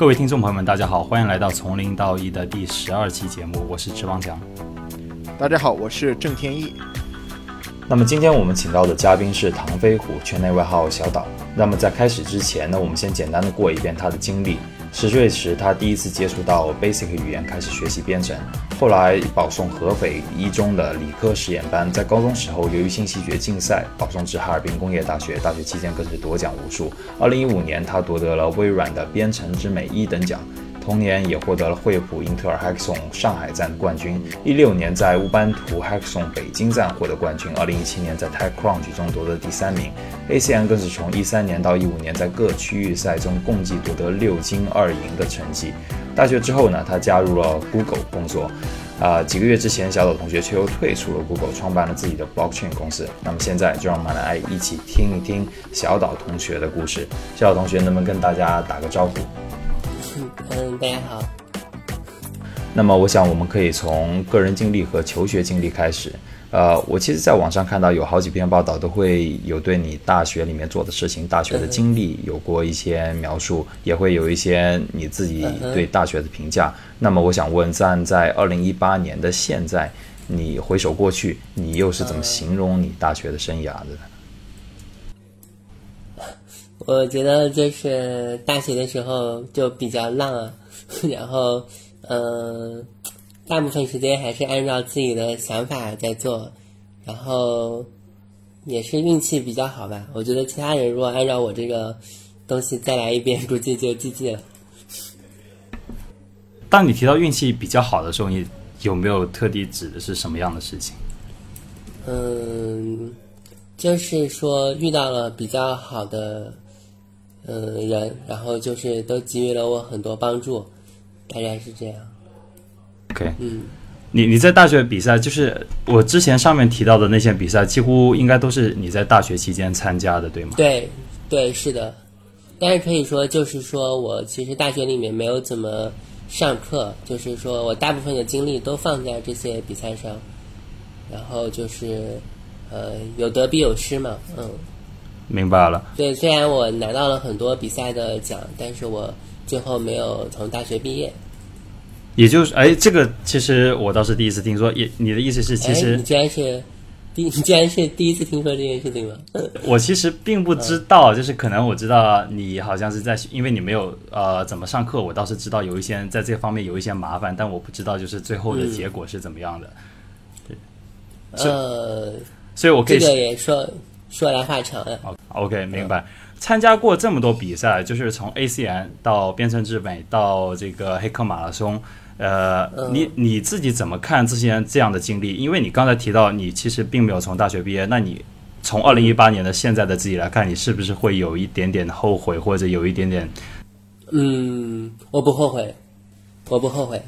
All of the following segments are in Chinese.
各位听众朋友们，大家好，欢迎来到从零到一的第十二期节目，我是池王强。大家好，我是郑天一。那么今天我们请到的嘉宾是唐飞虎，圈内外号小岛。那么在开始之前呢，我们先简单的过一遍他的经历。十岁时，他第一次接触到 Basic 语言，开始学习编程。后来保送合肥一中的理科实验班。在高中时候，由于信息学竞赛，保送至哈尔滨工业大学。大学期间更是夺奖无数。二零一五年，他夺得了微软的编程之美一等奖。同年也获得了惠普英特尔 Hackathon 上海站冠军。一六年在乌班图 Hackathon 北京站获得冠军。二零一七年在 TechCrunch 中夺得第三名。ACM 更是从一三年到一五年在各区域赛中共计夺得六金二银的成绩。大学之后呢，他加入了 Google 工作。啊，几个月之前，小岛同学却又退出了 Google，创办了自己的 Blockchain 公司。那么现在就让我们来一起听一听小岛同学的故事。小岛同学能不能跟大家打个招呼？嗯，大家好。那么，我想我们可以从个人经历和求学经历开始。呃，我其实在网上看到有好几篇报道，都会有对你大学里面做的事情、大学的经历有过一些描述，也会有一些你自己对大学的评价。那么，我想问，站在二零一八年的现在，你回首过去，你又是怎么形容你大学的生涯的？我觉得就是大学的时候就比较浪啊，然后嗯，大部分时间还是按照自己的想法在做，然后也是运气比较好吧。我觉得其他人如果按照我这个东西再来一遍，估计就 GG 了。当你提到运气比较好的时候，你有没有特地指的是什么样的事情？嗯，就是说遇到了比较好的。嗯，人，然后就是都给予了我很多帮助，大概是这样。OK，嗯，你你在大学比赛，就是我之前上面提到的那些比赛，几乎应该都是你在大学期间参加的，对吗？对，对，是的。但是可以说，就是说我其实大学里面没有怎么上课，就是说我大部分的精力都放在这些比赛上，然后就是呃，有得必有失嘛，嗯。明白了。对，虽然我拿到了很多比赛的奖，但是我最后没有从大学毕业。也就是，哎，这个其实我倒是第一次听说。也，你的意思是，其实你居然是第，你居然是第一次听说这件事情吗？我其实并不知道，就是可能我知道你好像是在，因为你没有呃怎么上课，我倒是知道有一些在这方面有一些麻烦，但我不知道就是最后的结果是怎么样的。对，呃，所以我可以这个也说。说来话长啊。OK，明白。参加过这么多比赛，就是从 ACN 到编程之美到这个黑客马拉松，呃，你你自己怎么看这些这样的经历？因为你刚才提到你其实并没有从大学毕业，那你从二零一八年的现在的自己来看，你是不是会有一点点后悔，或者有一点点？嗯，我不后悔，我不后悔。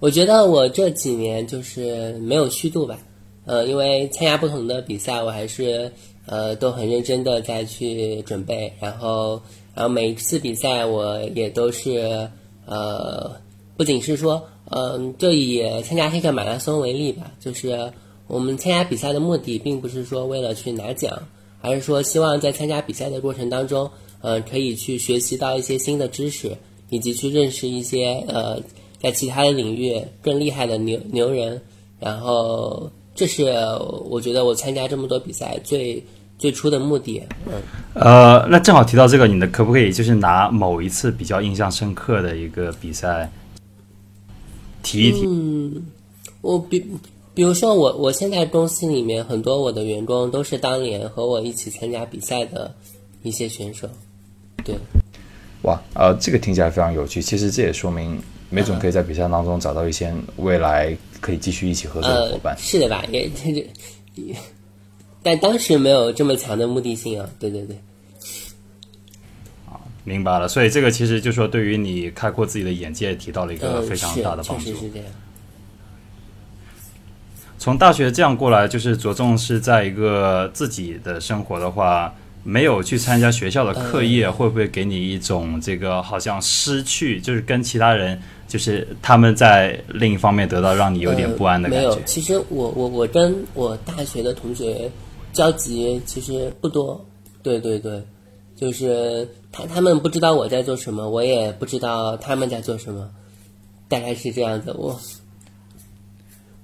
我觉得我这几年就是没有虚度吧。呃，因为参加不同的比赛，我还是呃都很认真的在去准备，然后然后每一次比赛我也都是呃，不仅是说，嗯，就以参加黑客马拉松为例吧，就是我们参加比赛的目的并不是说为了去拿奖，而是说希望在参加比赛的过程当中，呃，可以去学习到一些新的知识，以及去认识一些呃在其他的领域更厉害的牛牛人，然后。这是我觉得我参加这么多比赛最最初的目的。嗯，呃，那正好提到这个，你的可不可以就是拿某一次比较印象深刻的一个比赛提一提？嗯，我比比如说我我现在公司里面很多我的员工都是当年和我一起参加比赛的一些选手。对，哇，呃，这个听起来非常有趣。其实这也说明。没准可以在比赛当中找到一些未来可以继续一起合作的伙伴。是的吧？也这这，但当时没有这么强的目的性啊！对对对。啊，明白了。所以这个其实就说，对于你开阔自己的眼界，提到了一个非常大的帮助。是这样。从大学这样过来，就是着重是在一个自己的生活的话。没有去参加学校的课业，会不会给你一种这个好像失去，就是跟其他人，就是他们在另一方面得到，让你有点不安的感觉？没有，其实我我我跟我大学的同学交集其实不多，对对对，就是他他们不知道我在做什么，我也不知道他们在做什么，大概是这样子。我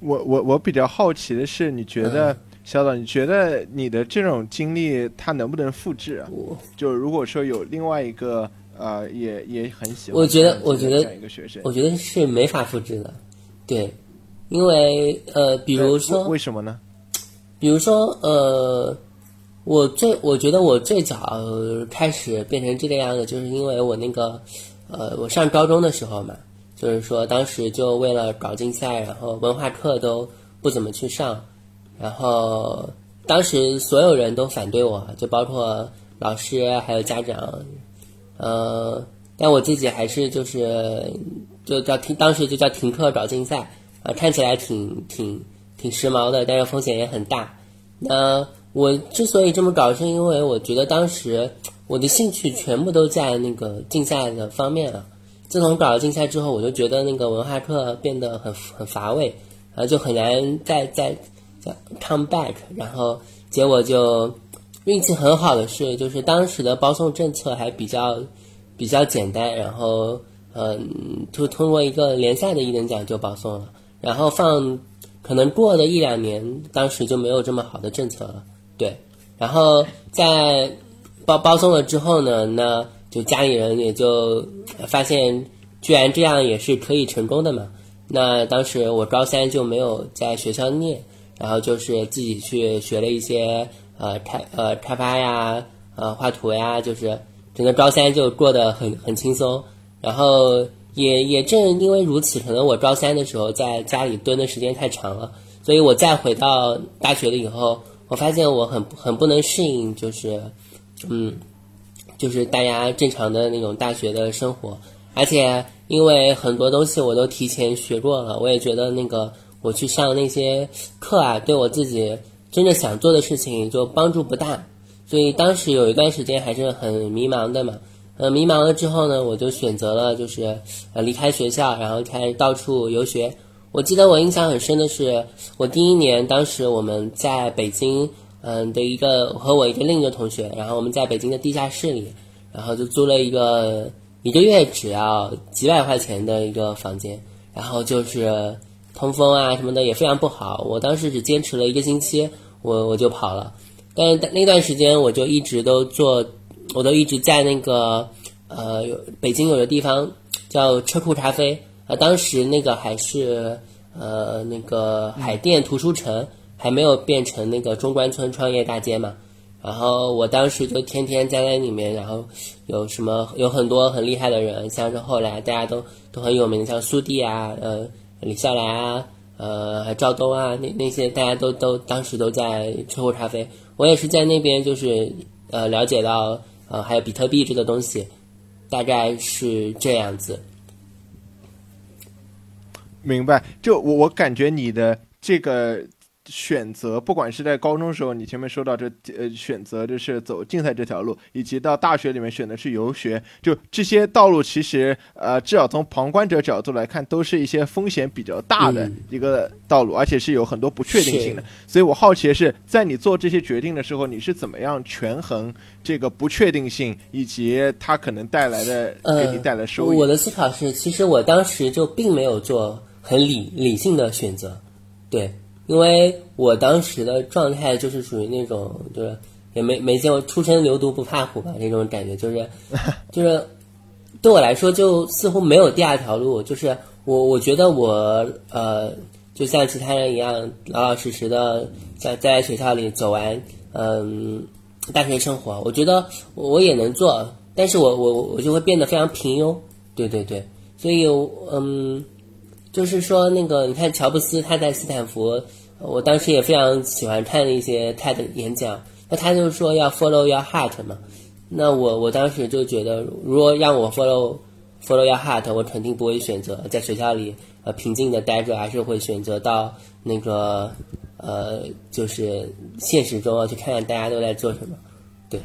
我我我比较好奇的是，你觉得小岛，你觉得你的这种经历，它能不能复制啊？我就如果说有另外一个呃，也也很喜欢，我觉得我觉得我觉得是没法复制的，对，因为呃，比如说为为什么呢？比如说，呃，我最我觉得我最早开始变成这个样子，就是因为我那个，呃，我上高中的时候嘛，就是说当时就为了搞竞赛，然后文化课都不怎么去上，然后当时所有人都反对我，就包括老师还有家长，呃，但我自己还是就是就叫停，当时就叫停课搞竞赛，啊、看起来挺挺挺时髦的，但是风险也很大。那我之所以这么搞，是因为我觉得当时我的兴趣全部都在那个竞赛的方面了。自从搞了竞赛之后，我就觉得那个文化课变得很很乏味，然后就很难再再再 come back。然后结果就运气很好的是，就是当时的包送政策还比较比较简单，然后嗯，就通过一个联赛的一等奖就保送了，然后放可能过了一两年，当时就没有这么好的政策了，对，然后在包包送了之后呢，那就家里人也就发现，居然这样也是可以成功的嘛。那当时我高三就没有在学校念，然后就是自己去学了一些呃开呃开发呀，呃画图呀，就是整个高三就过得很很轻松。然后也也正因为如此，可能我高三的时候在家里蹲的时间太长了，所以我再回到大学了以后，我发现我很很不能适应，就是嗯，就是大家正常的那种大学的生活，而且因为很多东西我都提前学过了，我也觉得那个我去上那些课啊，对我自己真正想做的事情就帮助不大，所以当时有一段时间还是很迷茫的嘛。呃，迷茫了之后呢，我就选择了就是呃离开学校，然后开始到处游学。我记得我印象很深的是，我第一年当时我们在北京，嗯的一个和我一个另一个同学，然后我们在北京的地下室里，然后就租了一个一个月只要几百块钱的一个房间，然后就是通风啊什么的也非常不好。我当时只坚持了一个星期，我我就跑了。但是那段时间我就一直都做。我都一直在那个呃，有北京有个地方叫车库咖啡啊，当时那个还是呃那个海淀图书城，还没有变成那个中关村创业大街嘛。然后我当时就天天在那里面，然后有什么有很多很厉害的人，像是后来大家都都很有名的，像苏弟啊，呃李笑来啊，呃赵东啊，那那些大家都都当时都在车库咖啡，我也是在那边就是呃了解到。呃，还有比特币这个东西，大概是这样子。明白，就我我感觉你的这个选择，不管是在高中时候，你前面说到这呃选择就是走竞赛这条路，以及到大学里面选的是游学，就这些道路其实呃至少从旁观者角度来看，都是一些风险比较大的一个道路，而且是有很多不确定性的。所以我好奇的是，在你做这些决定的时候，你是怎么样权衡这个不确定性，以及它可能带来的给你带来收益？我的思考是，其实我当时就并没有做很理理性的选择，对。因为我当时的状态就是属于那种，就是也没没见过初生牛犊不怕虎吧那种感觉，就是 就是对我来说就似乎没有第二条路。就是我我觉得我呃，就像其他人一样，老老实实的在在学校里走完嗯大学生活，我觉得我也能做，但是我我我就会变得非常平庸。对对对，所以嗯。就是说，那个你看，乔布斯他在斯坦福，我当时也非常喜欢看一些 TED 演讲。那他就说要 follow your heart 嘛。那我我当时就觉得，如果让我 follow follow your heart，我肯定不会选择在学校里呃平静的待着，还是会选择到那个呃就是现实中去看看大家都在做什么。对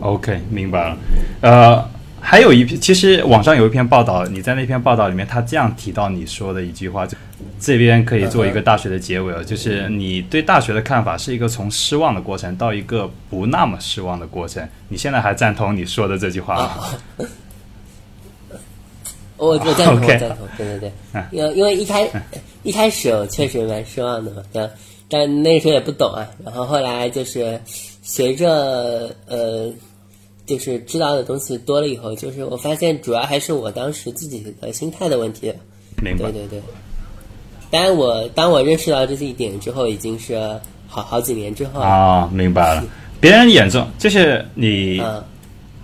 ，OK，明白了。呃。还有一篇，其实网上有一篇报道，你在那篇报道里面，他这样提到你说的一句话，就这边可以做一个大学的结尾了，就是你对大学的看法是一个从失望的过程到一个不那么失望的过程。你现在还赞同你说的这句话吗？我我赞同，我赞同，对对对，因因为一开一开始我确实蛮失望的嘛，但但那时候也不懂啊，然后后来就是随着呃，就是知道的东西多了以后，就是我发现主要还是我当时自己的心态的问题，明白？对对对。当然，我当我认识到这是一点之后，已经是好好几年之后啊，明白了。别人眼中就是你，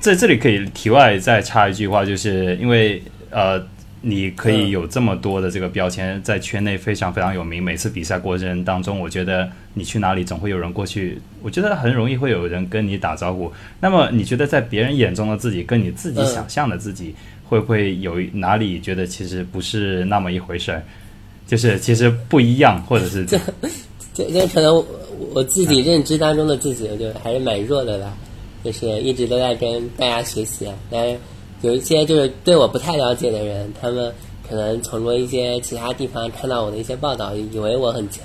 在这里可以题外再插一句话，就是因为。呃，你可以有这么多的这个标签，在圈内非常非常有名。每次比赛过程当中，我觉得你去哪里总会有人过去，我觉得很容易会有人跟你打招呼。那么，你觉得在别人眼中的自己，跟你自己想象的自己，会不会有哪里觉得其实不是那么一回事儿？就是其实不一样，或者是 这这这可能我自己认知当中的自己，就还是蛮弱的吧，就是一直都在跟大家学习啊，但是。有一些就是对我不太了解的人，他们可能从过一些其他地方看到我的一些报道，以为我很强。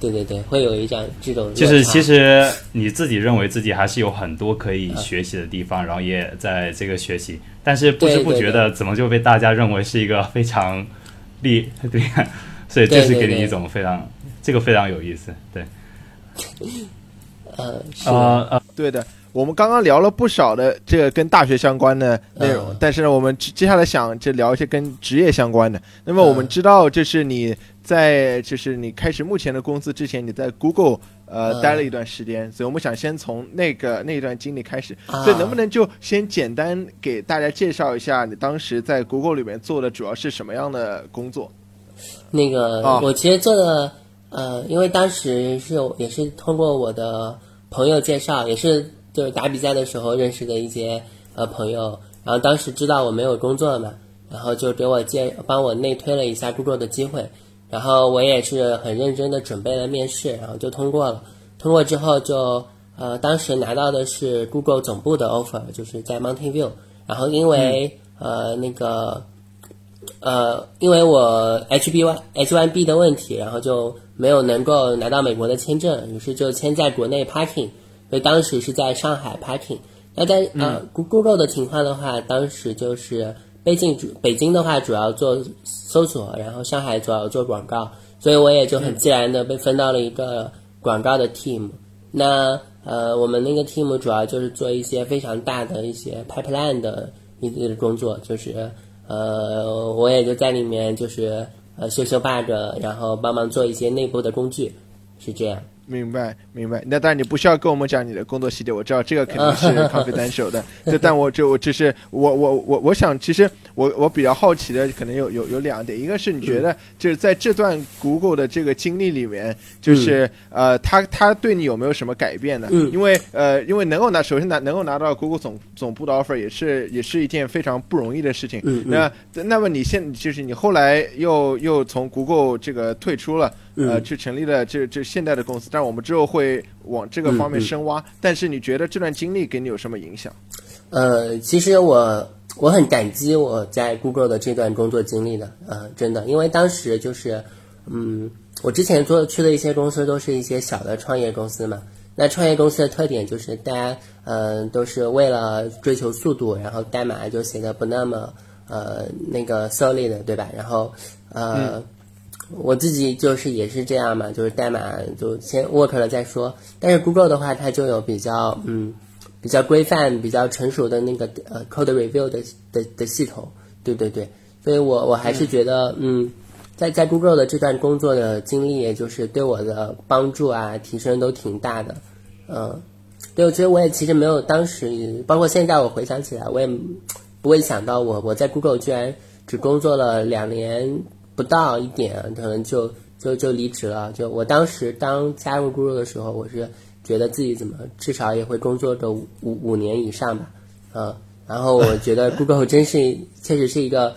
对对对，会有一种这种。就是其实你自己认为自己还是有很多可以学习的地方，然后也在这个学习，但是不知不觉的怎么就被大家认为是一个非常厉 对，所以这是给你一种非常这个非常有意思，对。呃呃呃，对的。我们刚刚聊了不少的这个跟大学相关的内容，但是呢，我们接下来想就聊一些跟职业相关的。那么我们知道，就是你在就是你开始目前的公司之前，你在 Google 呃待了一段时间，所以我们想先从那个那段经历开始。所以能不能就先简单给大家介绍一下你当时在 Google 里面做的主要是什么样的工作？那个我其实做的呃，因为当时是也是通过我的朋友介绍，也是。就是打比赛的时候认识的一些呃朋友，然后当时知道我没有工作嘛，然后就给我介帮我内推了一下 Google 的机会，然后我也是很认真的准备了面试，然后就通过了。通过之后就呃当时拿到的是 Google 总部的 offer，就是在 Mountain View，然后因为呃那个呃因为我 HBY H1B 的问题，然后就没有能够拿到美国的签证，于是就签在国内 Parking。所以当时是在上海 parking，那在呃 Google 的情况的话，当时就是北京主北京的话主要做搜索，然后上海主要做广告，所以我也就很自然的被分到了一个广告的 team。那呃我们那个 team 主要就是做一些非常大的一些 pipeline 的一些工作，就是呃我也就在里面就是呃修修 bug，然后帮忙做一些内部的工具，是这样。明白，明白。那当然，你不需要跟我们讲你的工作细节，我知道这个肯定是 咖啡单手的。就但我就我只是我我我我想，其实我我比较好奇的可能有有有两点，一个是你觉得就是在这段 Google 的这个经历里面，就是呃，他他对你有没有什么改变呢？因为呃，因为能够拿首先拿能够拿到 Google 总总部的 offer 也是也是一件非常不容易的事情。那那么你现就是你后来又又从 Google 这个退出了。呃，去成立了这这现代的公司，但是我们之后会往这个方面深挖。但是你觉得这段经历给你有什么影响？呃，其实我我很感激我在 Google 的这段工作经历的，呃，真的，因为当时就是，嗯，我之前做去的一些公司都是一些小的创业公司嘛。那创业公司的特点就是大家，嗯，都是为了追求速度，然后代码就写的不那么呃那个 solid，对吧？然后呃。我自己就是也是这样嘛，就是代码就先 work 了再说。但是 Google 的话，它就有比较嗯比较规范、比较成熟的那个呃 code review 的的的系统，对对对。所以我我还是觉得嗯，在在 Google 的这段工作的经历，也就是对我的帮助啊提升都挺大的。嗯，对，我觉得我也其实没有当时，包括现在我回想起来，我也不会想到我我在 Google 居然只工作了两年。不到一点，可能就就就离职了。就我当时当加入 Google 的时候，我是觉得自己怎么至少也会工作个五五年以上吧，嗯。然后我觉得 Google 真是确实是一个，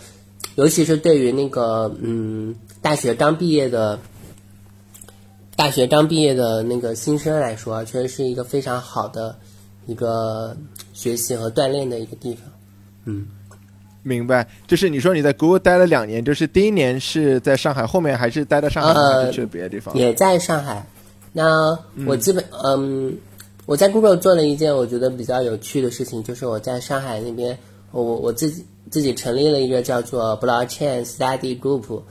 尤其是对于那个嗯大学刚毕业的，大学刚毕业的那个新生来说，确实是一个非常好的一个学习和锻炼的一个地方。嗯，明白。就是你说你在 Google 待了两年，就是第一年是在上海，后面还是待在上海，还是去了别的地方？也在上海。那我基本嗯，我在 Google 做了一件我觉得比较有趣的事情，就是我在上海那边，我我自己自己成立了一个叫做 Blockchain Study Group，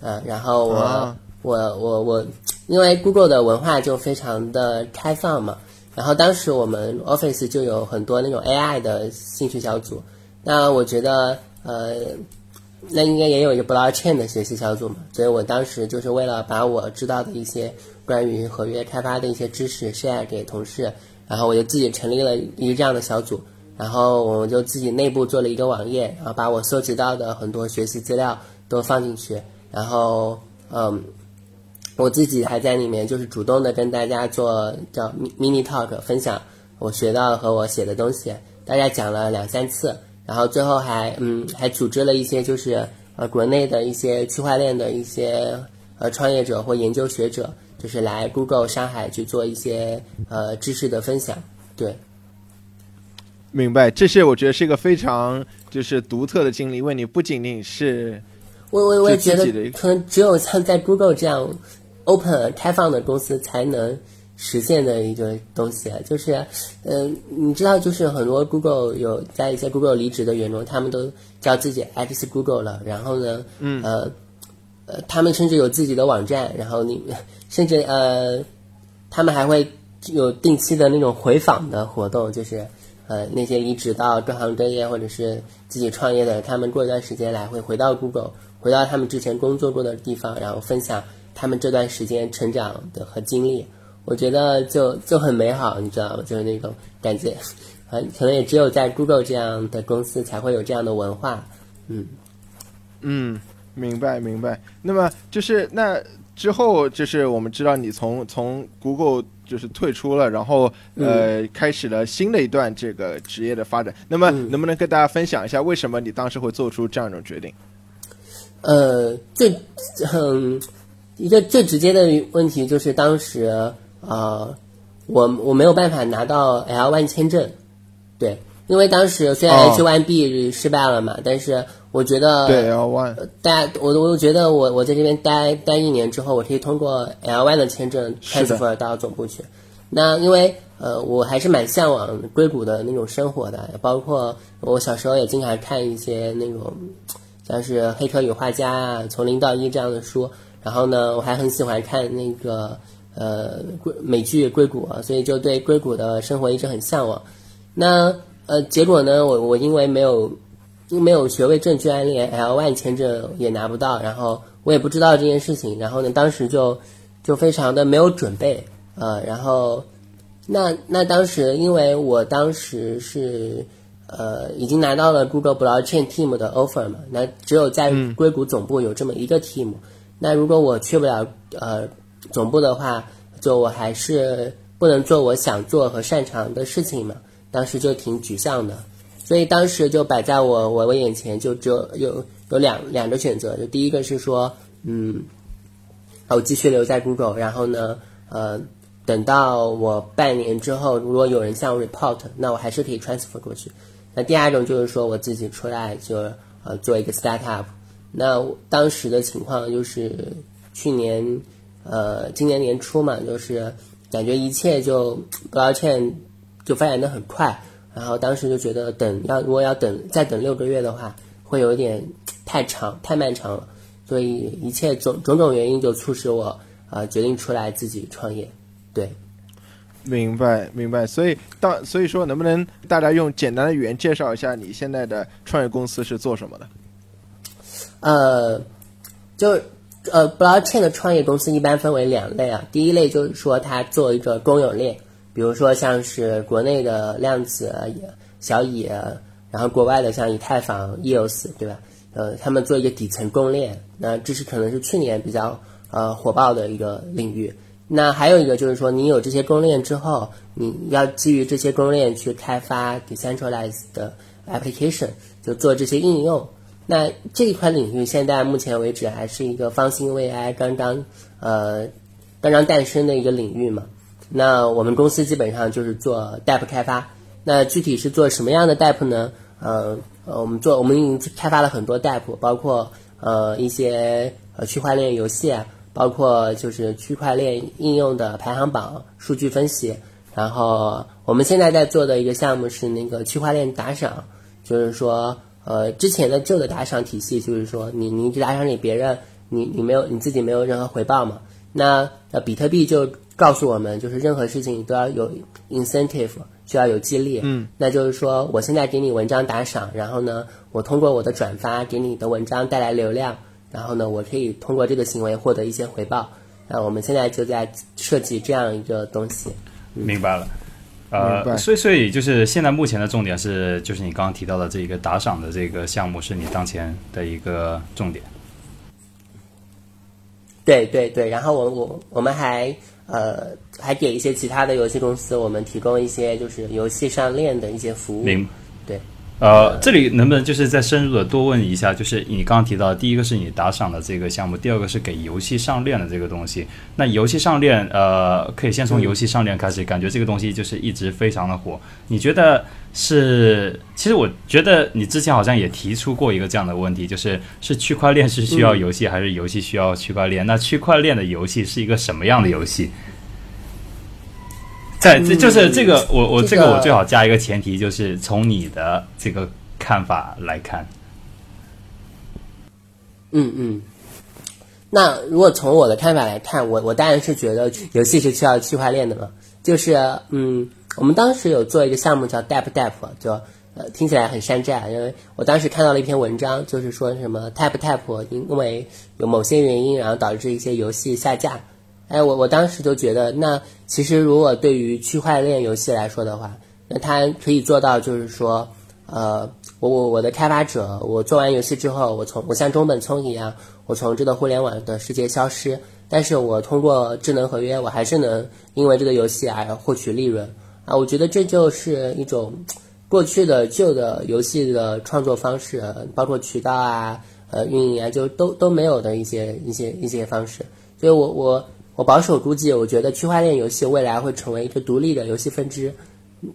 呃，然后我我我我，因为 Google 的文化就非常的开放嘛，然后当时我们 Office 就有很多那种 AI 的兴趣小组，那我觉得呃。那应该也有一个 blockchain 的学习小组嘛，所以我当时就是为了把我知道的一些关于合约开发的一些知识 share 给同事，然后我就自己成立了一个这样的小组，然后我就自己内部做了一个网页，然后把我搜集到的很多学习资料都放进去，然后嗯，我自己还在里面就是主动的跟大家做叫 mini talk 分享我学到和我写的东西，大概讲了两三次。然后最后还嗯还组织了一些就是呃国内的一些区块链的一些呃创业者或研究学者，就是来 Google 上海去做一些呃知识的分享。对，明白，这是我觉得是一个非常就是独特的经历，因为你不仅仅是我我我也觉得可能只有像在 Google 这样 open 开放的公司才能。实现的一个东西，就是，嗯，你知道，就是很多 Google 有在一些 Google 离职的员工，他们都叫自己 X Google 了。然后呢，嗯，呃，呃，他们甚至有自己的网站。然后你 甚至呃，他们还会有定期的那种回访的活动，就是呃，那些离职到各行各业或者是自己创业的，他们过一段时间来会回到 Google，回到他们之前工作过的地方，然后分享他们这段时间成长的和经历。我觉得就就很美好，你知道吗？就是那种感觉，可能也只有在 Google 这样的公司才会有这样的文化，嗯，嗯，明白明白。那么就是那之后，就是我们知道你从从 Google 就是退出了，然后呃，开始了新的一段这个职业的发展。那么能不能跟大家分享一下，为什么你当时会做出这样一种决定？呃，最嗯，一个最直接的问题就是当时。啊，我我没有办法拿到 L one 签证，对，因为当时虽然 H one B 失败了嘛，但是我觉得对 L one，待我我觉得我我在这边待待一年之后，我可以通过 L one 的签证 transfer 到总部去。那因为呃，我还是蛮向往硅谷的那种生活的，包括我小时候也经常看一些那种像是《黑客与画家》啊，《从零到一》这样的书，然后呢，我还很喜欢看那个。呃，硅美剧硅谷啊，所以就对硅谷的生活一直很向往。那呃，结果呢，我我因为没有没有学位证，居然连 L one 签证也拿不到，然后我也不知道这件事情，然后呢，当时就就非常的没有准备呃，然后那那当时因为我当时是呃已经拿到了 Google Blockchain Team 的 offer 嘛，那只有在硅谷总部有这么一个 team，那如果我去不了呃。总部的话，就我还是不能做我想做和擅长的事情嘛，当时就挺沮丧的，所以当时就摆在我我我眼前就只有有有两两个选择，就第一个是说，嗯，我继续留在 Google，然后呢，呃，等到我半年之后，如果有人向我 report，那我还是可以 transfer 过去。那第二种就是说我自己出来就呃做一个 startup，那当时的情况就是去年。呃，今年年初嘛，就是感觉一切就 blockchain 就发展的很快，然后当时就觉得等要如果要等再等六个月的话，会有点太长太漫长了，所以一切种种种原因就促使我啊决定出来自己创业。对，明白明白。所以当所以说，能不能大家用简单的语言介绍一下你现在的创业公司是做什么的？呃，就。呃，blockchain 的创业公司一般分为两类啊。第一类就是说，它做一个公有链，比如说像是国内的量子、小蚁，然后国外的像以太坊、EOS，对吧？呃，他们做一个底层公链，那这是可能是去年比较呃火爆的一个领域。那还有一个就是说，你有这些公链之后，你要基于这些公链去开发 decentralized 的 application，就做这些应用。那这一块领域现在目前为止还是一个方兴未艾、刚刚呃刚刚诞生的一个领域嘛。那我们公司基本上就是做 DAP 开发。那具体是做什么样的 DAP 呢？呃，呃，我们做我们已经开发了很多 App，包括呃一些呃区块链游戏，包括就是区块链应用的排行榜、数据分析。然后我们现在在做的一个项目是那个区块链打赏，就是说呃之前的旧的打赏体系，就是说你你打赏给别人，你你没有你自己没有任何回报嘛？那呃比特币就告诉我们，就是任何事情都要有 incentive。需要有激励，嗯，那就是说，我现在给你文章打赏，然后呢，我通过我的转发给你的文章带来流量，然后呢，我可以通过这个行为获得一些回报。那我们现在就在设计这样一个东西。明白了，明呃，所以所以就是现在目前的重点是，就是你刚刚提到的这个打赏的这个项目是你当前的一个重点。对对对，然后我我我们还呃还给一些其他的游戏公司，我们提供一些就是游戏上链的一些服务。呃，这里能不能就是再深入的多问一下？就是你刚刚提到，第一个是你打赏的这个项目，第二个是给游戏上链的这个东西。那游戏上链，呃，可以先从游戏上链开始，感觉这个东西就是一直非常的火。你觉得是？其实我觉得你之前好像也提出过一个这样的问题，就是是区块链是需要游戏，还是游戏需要区块链？那区块链的游戏是一个什么样的游戏？在这就是这个，我我这这个个我最好加一个前提，就是从你的这个看法来看，嗯嗯。那如果从我的看法来看，我我当然是觉得游戏是需要区块链的嘛。就是嗯，我们当时有做一个项目叫 Dap Dap，就呃听起来很山寨，因为我当时看到了一篇文章，就是说什么 Tap Tap 因为有某些原因，然后导致一些游戏下架。哎，我我当时就觉得，那其实如果对于区块链游戏来说的话，那它可以做到，就是说，呃，我我我的开发者，我做完游戏之后，我从我像中本聪一样，我从这个互联网的世界消失，但是我通过智能合约，我还是能因为这个游戏而获取利润啊！我觉得这就是一种过去的旧的游戏的创作方式，包括渠道啊、呃运营啊，就都都没有的一些一些一些方式，所以我我。我保守估计，我觉得区块链游戏未来会成为一个独立的游戏分支，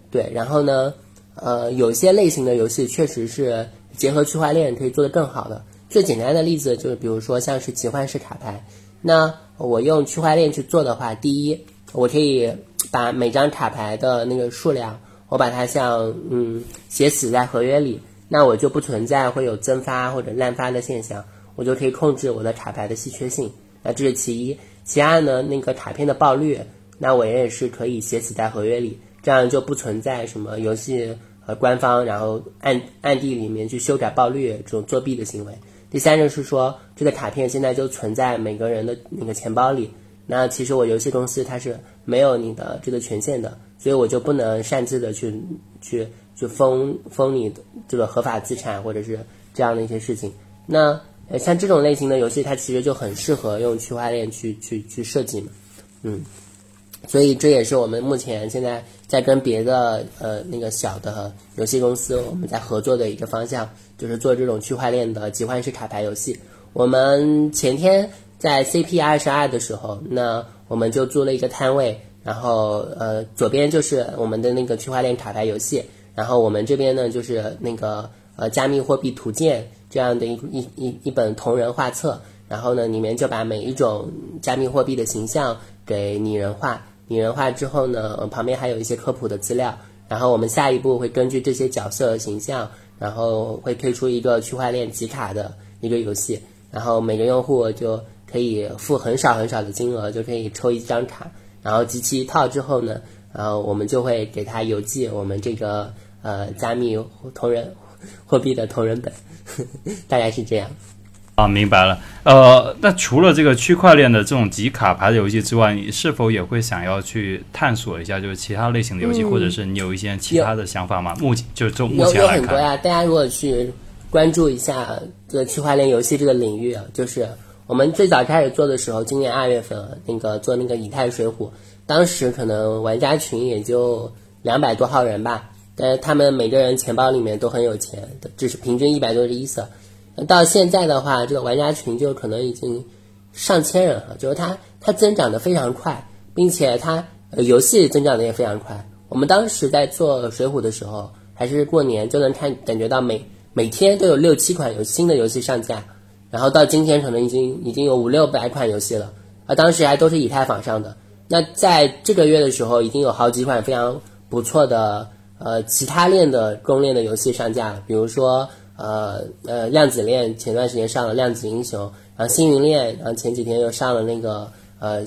对。然后呢，呃，有些类型的游戏确实是结合区块链可以做得更好的。最简单的例子就是，比如说像是奇幻式卡牌，那我用区块链去做的话，第一，我可以把每张卡牌的那个数量，我把它像嗯写死在合约里，那我就不存在会有增发或者滥发的现象，我就可以控制我的卡牌的稀缺性。那这是其一。其二呢，那个卡片的爆率，那我也是可以写死在合约里，这样就不存在什么游戏和官方然后暗暗地里面去修改爆率这种作弊的行为。第三就是说，这个卡片现在就存在每个人的那个钱包里，那其实我游戏公司它是没有你的这个权限的，所以我就不能擅自的去去去封封你的这个合法资产或者是这样的一些事情。那呃，像这种类型的游戏，它其实就很适合用区块链去去去设计嘛，嗯，所以这也是我们目前现在在跟别的呃那个小的游戏公司我们在合作的一个方向，就是做这种区块链的集换式卡牌游戏。我们前天在 CP 二十二的时候，那我们就租了一个摊位，然后呃左边就是我们的那个区块链卡牌游戏，然后我们这边呢就是那个呃加密货币图鉴。这样的一一一一本同人画册，然后呢，里面就把每一种加密货币的形象给拟人化，拟人化之后呢，旁边还有一些科普的资料。然后我们下一步会根据这些角色形象，然后会推出一个区块链集卡的一个游戏，然后每个用户就可以付很少很少的金额，就可以抽一张卡，然后集齐一套之后呢，然后我们就会给他邮寄我们这个呃加密同人货币的同人本。大概是这样啊，明白了。呃，那除了这个区块链的这种集卡牌的游戏之外，你是否也会想要去探索一下，就是其他类型的游戏，嗯或者是你有一些其他的想法吗？目前就就目前来看，有很多呀，大家如果去关注一下这个区块链游戏这个领域啊，就是我们最早开始做的时候，今年二月份啊那个做那个以太水浒，当时可能玩家群也就两百多号人吧，但是他们每个人钱包里面都很有钱，只是平均一百多的伊瑟。到现在的话，这个玩家群就可能已经上千人了，就是它它增长的非常快，并且它呃游戏增长的也非常快。我们当时在做水浒的时候，还是过年就能看感觉到每每天都有六七款有新的游戏上架，然后到今天可能已经已经有五六百款游戏了，而当时还都是以太坊上的。那在这个月的时候，已经有好几款非常不错的呃其他链的公链的游戏上架了，比如说呃呃量子链前段时间上了量子英雄，然后星云链，然后前几天又上了那个呃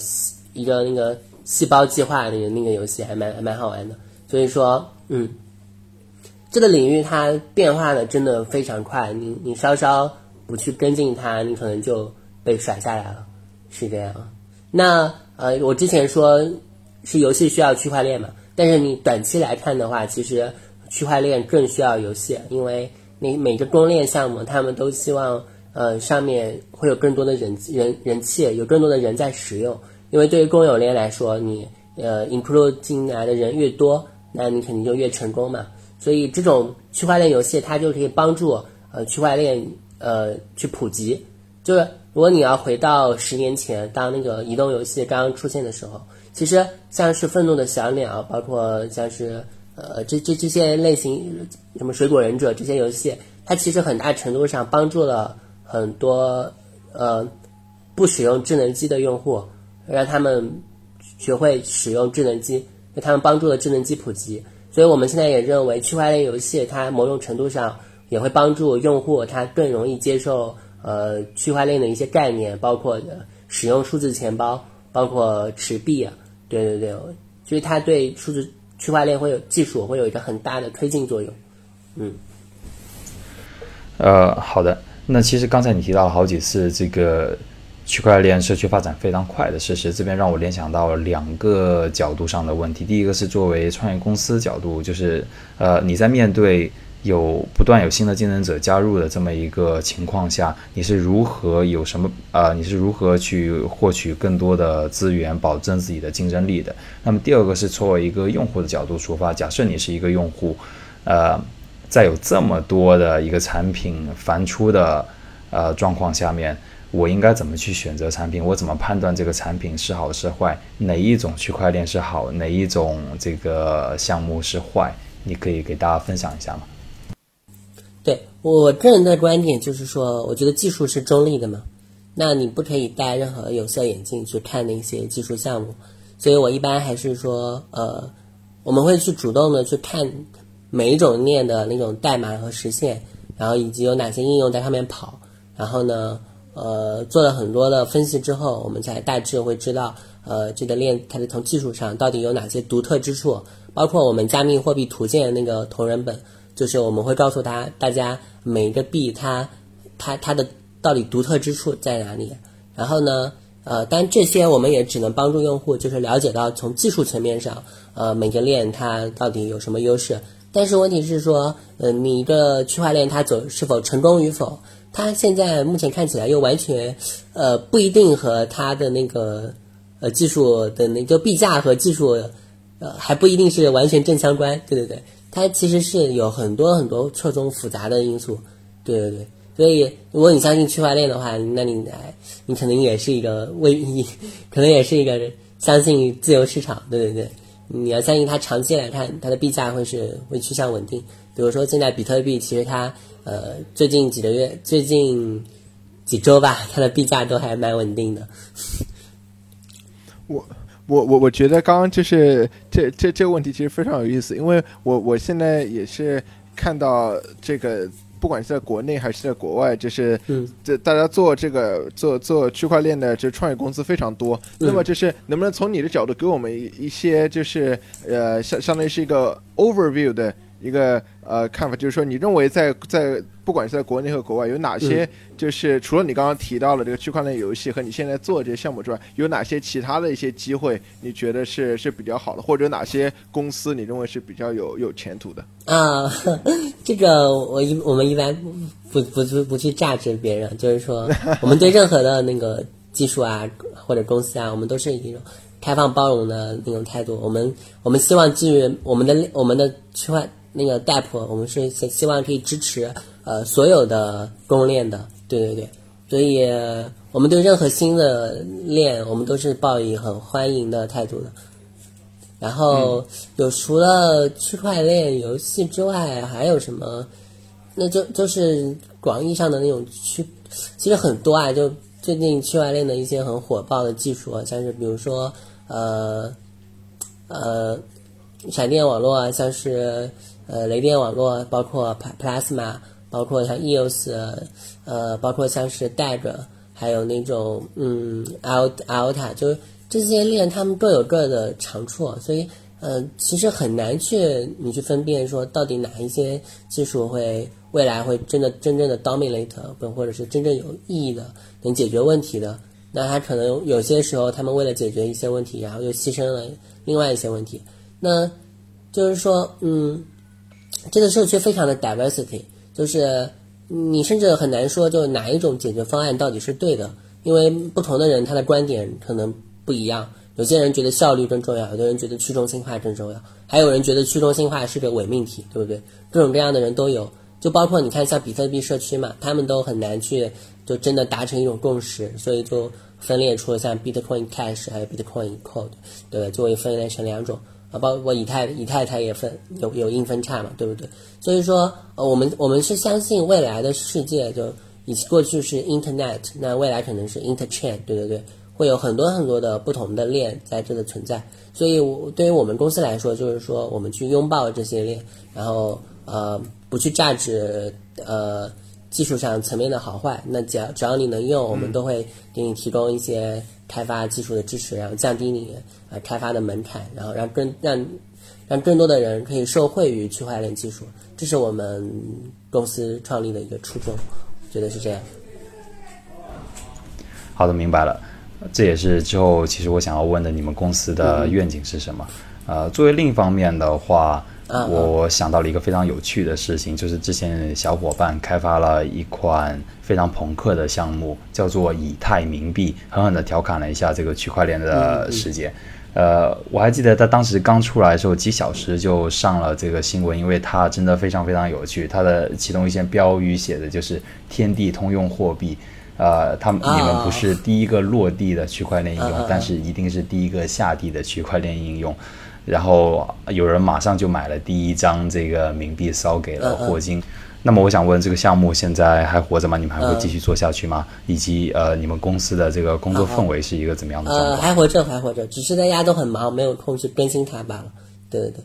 一个那个细胞计划那个那个游戏，还蛮还蛮好玩的。所以说，嗯，这个领域它变化的真的非常快，你你稍稍不去跟进它，你可能就被甩下来了，是这样。那呃，我之前说是游戏需要区块链嘛，但是你短期来看的话，其实区块链更需要游戏，因为你每个公链项目，他们都希望呃上面会有更多的人人人气，有更多的人在使用，因为对于公有链来说，你呃 include 进来的人越多，那你肯定就越成功嘛。所以这种区块链游戏，它就可以帮助呃区块链呃去普及，就是。如果你要回到十年前，当那个移动游戏刚刚出现的时候，其实像是愤怒的小鸟，包括像是呃这这这些类型，什么水果忍者这些游戏，它其实很大程度上帮助了很多呃不使用智能机的用户，让他们学会使用智能机，为他们帮助了智能机普及。所以我们现在也认为，区块链游戏它某种程度上也会帮助用户，他更容易接受。呃，区块链的一些概念，包括使用数字钱包，包括持币啊，对对对，所以它对数字区块链会有技术会有一个很大的推进作用。嗯，呃，好的，那其实刚才你提到了好几次这个区块链社区发展非常快的事实，这边让我联想到两个角度上的问题。第一个是作为创业公司角度，就是呃，你在面对。有不断有新的竞争者加入的这么一个情况下，你是如何有什么呃，你是如何去获取更多的资源，保证自己的竞争力的？那么第二个是作为一个用户的角度出发，假设你是一个用户，呃，在有这么多的一个产品繁出的呃状况下面，我应该怎么去选择产品？我怎么判断这个产品是好是坏？哪一种区块链是好？哪一种这个项目是坏？你可以给大家分享一下吗？我个人的观点就是说，我觉得技术是中立的嘛，那你不可以戴任何有色眼镜去看那些技术项目，所以我一般还是说，呃，我们会去主动的去看每一种链的那种代码和实现，然后以及有哪些应用在上面跑，然后呢，呃，做了很多的分析之后，我们才大致会知道，呃，这个链它的从技术上到底有哪些独特之处，包括我们加密货币图鉴那个同人本。就是我们会告诉他，大家每一个币它它它的到底独特之处在哪里。然后呢，呃，但这些我们也只能帮助用户，就是了解到从技术层面上，呃，每个链它到底有什么优势。但是问题是说，呃，你一个区块链它走是否成功与否，它现在目前看起来又完全呃不一定和它的那个呃技术的那个币价和技术呃还不一定是完全正相关。对对对。它其实是有很多很多错综复杂的因素，对对对，所以如果你相信区块链的话，那你来，你可能也是一个为，可能也是一个相信自由市场，对对对，你要相信它长期来看，它的币价会是会趋向稳定。比如说现在比特币，其实它呃最近几个月、最近几周吧，它的币价都还蛮稳定的。我。我我我觉得刚刚就是这这这个问题其实非常有意思，因为我我现在也是看到这个，不管是在国内还是在国外，就是这大家做这个做做区块链的这创业公司非常多。那么就是能不能从你的角度给我们一些就是呃相相当于是一个 overview 的一个呃看法，就是说你认为在在。不管是在国内和国外，有哪些就是除了你刚刚提到的这个区块链游戏和你现在做这些项目之外，有哪些其他的一些机会？你觉得是是比较好的，或者哪些公司你认为是比较有有前途的？啊，这个我一我们一般不不不不去榨汁别人，就是说我们对任何的那个技术啊或者公司啊，我们都是一种开放包容的那种态度。我们我们希望基于我们的我们的区块那个 DApp，我们是希望可以支持。呃，所有的公链的，对对对，所以我们对任何新的链，我们都是抱以很欢迎的态度的。然后有除了区块链游戏之外，还有什么？那就就是广义上的那种区，其实很多啊。就最近区块链的一些很火爆的技术啊，像是比如说呃呃闪电网络啊，像是呃雷电网络，包括 Plasma，包括像 EOS，呃，包括像是 DAG，还有那种嗯 Al Alta，就这些链，它们各有各的长处，所以。嗯，其实很难去你去分辨说到底哪一些技术会未来会真的真正的 dominate，或者是真正有意义的能解决问题的。那它可能有些时候他们为了解决一些问题，然后又牺牲了另外一些问题。那就是说，嗯，这个社区非常的 diversity，就是你甚至很难说就哪一种解决方案到底是对的，因为不同的人他的观点可能不一样。有些人觉得效率更重要，有的人觉得去中心化更重要，还有人觉得去中心化是个伪命题，对不对？各种各样的人都有，就包括你看像比特币社区嘛，他们都很难去就真的达成一种共识，所以就分裂出了像 Bitcoin Cash 还有 Bitcoin Code，对就会分裂成两种啊，包括以太以太它也分有有硬分叉嘛，对不对？所以说呃，我们我们是相信未来的世界就以过去是 Internet，那未来可能是 Interchain，对对对。会有很多很多的不同的链在这的存在，所以我对于我们公司来说，就是说我们去拥抱这些链，然后呃不去榨取呃技术上层面的好坏，那只要只要你能用，我们都会给你提供一些开发技术的支持，然后降低你呃开发的门槛，然后让更让让更多的人可以受惠于区块链技术，这是我们公司创立的一个初衷，觉得是这样。好的，明白了。这也是之后其实我想要问的，你们公司的愿景是什么？呃，作为另一方面的话，我想到了一个非常有趣的事情，就是之前小伙伴开发了一款非常朋克的项目，叫做以太冥币，狠狠地调侃了一下这个区块链的世界。呃，我还记得他当时刚出来的时候，几小时就上了这个新闻，因为它真的非常非常有趣。它的其中一些标语写的就是“天地通用货币”。呃，他们你们不是第一个落地的区块链应用，但是一定是第一个下地的区块链应用。然后有人马上就买了第一张这个冥币，烧给了霍金。那么我想问，这个项目现在还活着吗？你们还会继续做下去吗？以及呃，你们公司的这个工作氛围是一个怎么样的状况？呃，还活着，还活着，只是大家都很忙，没有空去更新它罢了。对对对，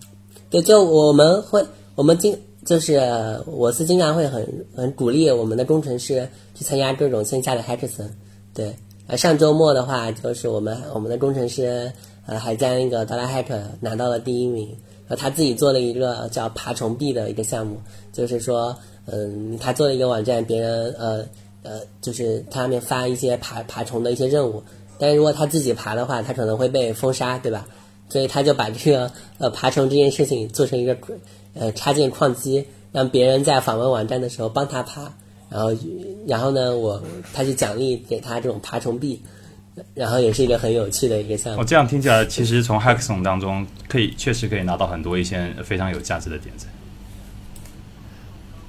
对，就我们会，我们经。就是我是经常会很很鼓励我们的工程师去参加各种线下的 hackathon，对，呃上周末的话就是我们我们的工程师呃还在那个 Dollar Hack 拿到了第一名，然后他自己做了一个叫爬虫币的一个项目，就是说嗯他做了一个网站，别人呃呃就是他上面发一些爬爬虫的一些任务，但是如果他自己爬的话，他可能会被封杀，对吧？所以他就把这个呃爬虫这件事情做成一个。呃，插件矿机，让别人在访问网站的时候帮他爬，然后，然后呢，我他就奖励给他这种爬虫币，然后也是一个很有趣的一个项目。哦，这样听起来，其实从 Hackathon 当中可以确实可以拿到很多一些非常有价值的点子。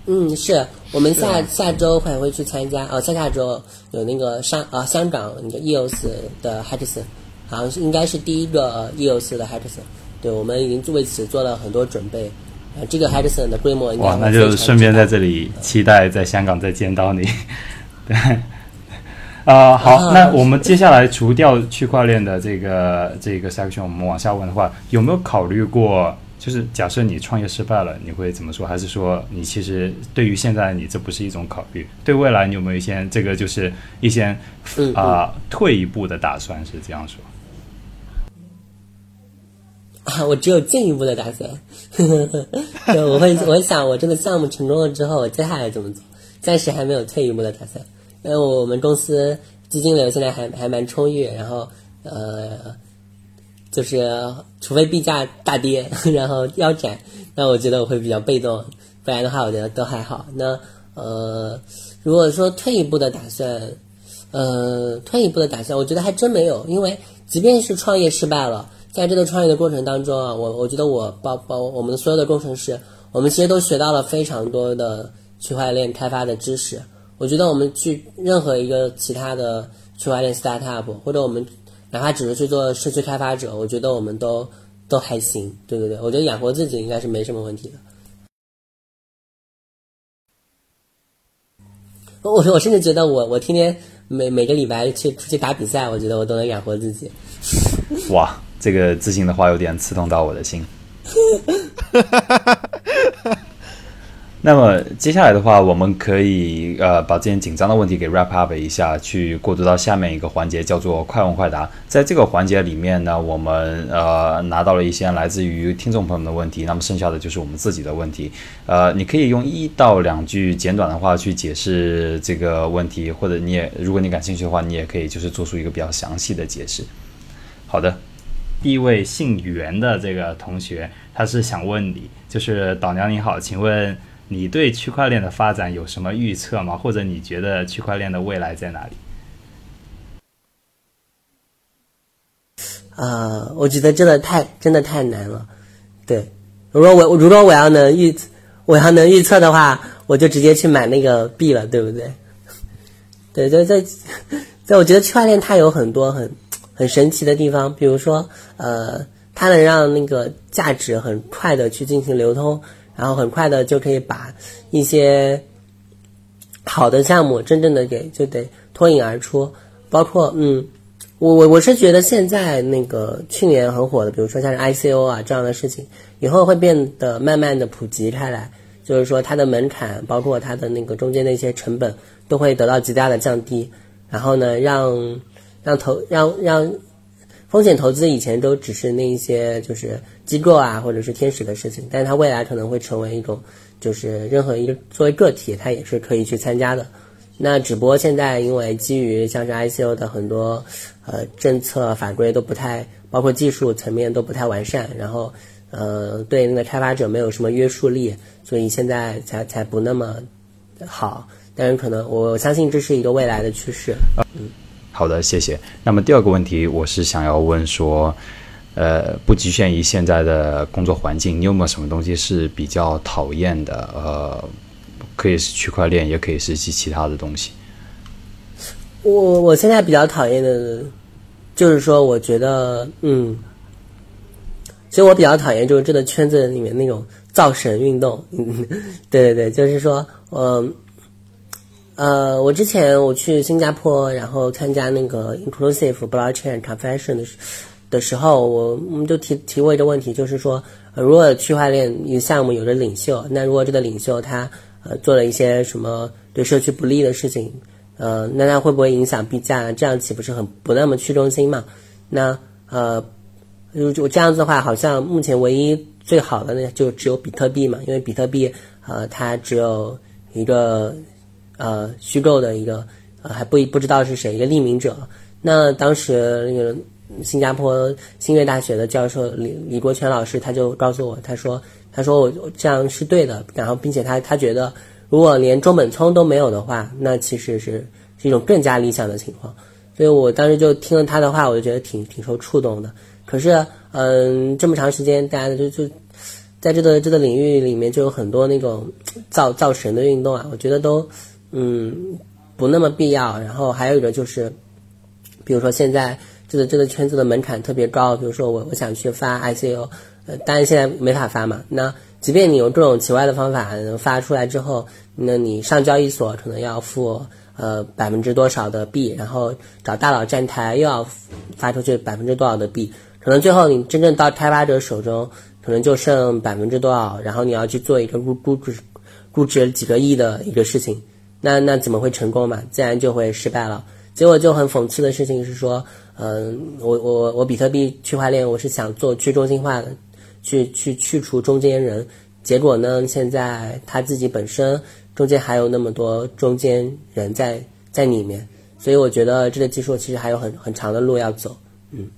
嗯，是我们下下周还会去参加，哦，下下周有那个上啊香港那个 EOS 的 Hackathon，好像是应该是第一个 EOS 的 Hackathon，对，我们已经为此做了很多准备。这个 Hudson 的规模哇，那就顺便在这里期待在香港再见到你。对，啊，好，那我们接下来除掉区块链的这个这个 section，我们往下问的话，有没有考虑过，就是假设你创业失败了，你会怎么说？还是说你其实对于现在你这不是一种考虑？对未来你有没有一些这个就是一些啊退一步的打算？是这样说？啊，我只有进一步的打算。对，我会，我想，我这个项目成功了之后，我接下来怎么做？暂时还没有退一步的打算。因为我们公司资金流现在还还蛮充裕，然后呃，就是除非币价大跌，然后腰斩，那我觉得我会比较被动。不然的话，我觉得都还好。那呃，如果说退一步的打算，呃，退一步的打算，我觉得还真没有，因为即便是创业失败了。在这个创业的过程当中啊，我我觉得我包包我们所有的工程师，我们其实都学到了非常多的区块链开发的知识。我觉得我们去任何一个其他的区块链 startup，或者我们哪怕只是去做社区开发者，我觉得我们都都还行。对对对，我觉得养活自己应该是没什么问题的。我我甚至觉得我我天天每每个礼拜去出去打比赛，我觉得我都能养活自己。哇，这个自信的话有点刺痛到我的心。那么接下来的话，我们可以呃把这件紧张的问题给 wrap up 一下，去过渡到下面一个环节，叫做快问快答。在这个环节里面呢，我们呃拿到了一些来自于听众朋友们的问题，那么剩下的就是我们自己的问题。呃，你可以用一到两句简短的话去解释这个问题，或者你也如果你感兴趣的话，你也可以就是做出一个比较详细的解释。好的，第一位姓袁的这个同学，他是想问你，就是导娘你好，请问。你对区块链的发展有什么预测吗？或者你觉得区块链的未来在哪里？啊，我觉得真的太真的太难了。对，如果我如果我要能预我要能预测的话，我就直接去买那个币了，对不对？对，在在在，我觉得区块链它有很多很很神奇的地方，比如说呃，它能让那个价值很快的去进行流通。然后很快的就可以把一些好的项目真正的给就得脱颖而出，包括嗯，我我我是觉得现在那个去年很火的，比如说像是 ICO 啊这样的事情，以后会变得慢慢的普及开来，就是说它的门槛，包括它的那个中间的一些成本都会得到极大的降低，然后呢，让让投让让。风险投资以前都只是那一些就是机构啊，或者是天使的事情，但是它未来可能会成为一种，就是任何一个作为个体，它也是可以去参加的。那只不过现在因为基于像是 ICO 的很多呃政策法规都不太，包括技术层面都不太完善，然后呃对那个开发者没有什么约束力，所以现在才才不那么好。但是可能我相信这是一个未来的趋势。好的，谢谢。那么第二个问题，我是想要问说，呃，不局限于现在的工作环境，你有没有什么东西是比较讨厌的？呃，可以是区块链，也可以是其其他的东西。我我现在比较讨厌的，就是说，我觉得，嗯，其实我比较讨厌就是这个圈子里面那种造神运动。嗯 对对对，就是说，嗯。呃我之前我去新加坡，然后参加那个 Inclusive Blockchain Confession 的的时候，我我们就提提过一个问题，就是说，如果区块链一个项目有着领袖，那如果这个领袖他呃做了一些什么对社区不利的事情，呃，那他会不会影响币价？这样岂不是很不那么去中心嘛？那呃，如果这样子的话，好像目前唯一最好的呢，就只有比特币嘛，因为比特币呃，它只有一个。呃，虚构的一个，呃，还不不知道是谁，一个匿名者。那当时那个新加坡新月大学的教授李李国权老师，他就告诉我，他说，他说我这样是对的。然后，并且他他觉得，如果连中本聪都没有的话，那其实是是一种更加理想的情况。所以我当时就听了他的话，我就觉得挺挺受触动的。可是，嗯，这么长时间，大家就就在这个这个领域里面，就有很多那种造造神的运动啊，我觉得都。嗯，不那么必要。然后还有一个就是，比如说现在这个这个圈子的门槛特别高，比如说我我想去发 ICO，呃，当然现在没法发嘛。那即便你用这种奇怪的方法发出来之后，那你上交易所可能要付呃百分之多少的币，然后找大佬站台又要发出去百分之多少的币，可能最后你真正到开发者手中，可能就剩百分之多少，然后你要去做一个估估值估值几个亿的一个事情。那那怎么会成功嘛？自然就会失败了。结果就很讽刺的事情是说，嗯，我我我比特币区块链我是想做去中心化的，去去去除中间人。结果呢，现在他自己本身中间还有那么多中间人在在里面，所以我觉得这个技术其实还有很很长的路要走。嗯，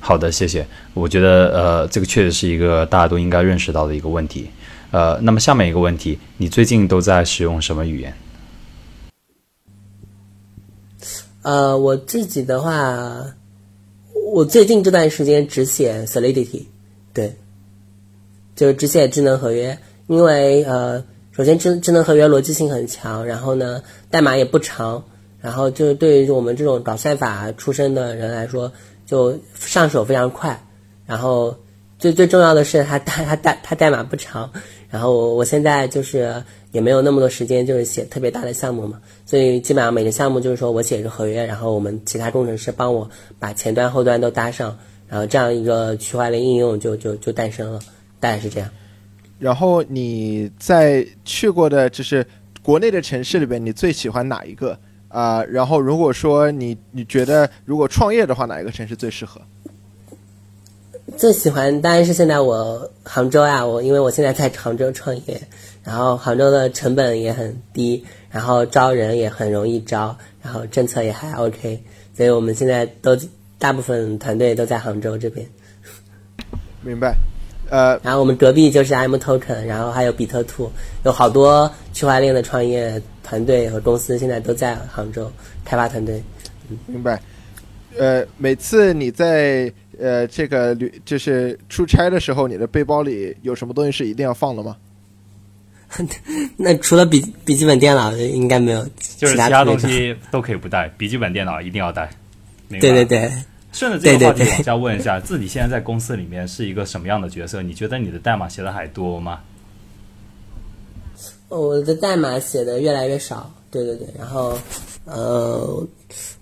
好的，谢谢。我觉得呃，这个确实是一个大家都应该认识到的一个问题。呃，那么下面一个问题，你最近都在使用什么语言？呃，我自己的话，我最近这段时间只写 Solidity，对，就是只写智能合约，因为呃，首先智智能合约逻辑性很强，然后呢，代码也不长，然后就是对于我们这种搞算法出身的人来说，就上手非常快，然后最最重要的是它代它代它代码不长。然后我我现在就是也没有那么多时间，就是写特别大的项目嘛，所以基本上每个项目就是说我写一个合约，然后我们其他工程师帮我把前端后端都搭上，然后这样一个区块链应用就就就诞生了，大概是这样。然后你在去过的就是国内的城市里边，你最喜欢哪一个啊、然后如果说你你觉得如果创业的话，哪一个城市最适合？最喜欢当然是现在我杭州呀，我因为我现在在杭州创业，然后杭州的成本也很低，然后招人也很容易招，然后政策也还 OK，所以我们现在都大部分团队都在杭州这边。明白？呃，然后我们隔壁就是 M Token，然后还有比特兔，有好多区块链的创业团队和公司现在都在杭州开发团队。明白。呃，每次你在呃这个旅就是出差的时候，你的背包里有什么东西是一定要放的吗？那除了笔笔记本电脑，应该没有就是其他东西都可以不带，笔记本电脑一定要带。明白对对。对，顺着这个话题对对对往下问一下，自己现在在公司里面是一个什么样的角色？你觉得你的代码写的还多吗？我的代码写的越来越少，对对对，然后，呃，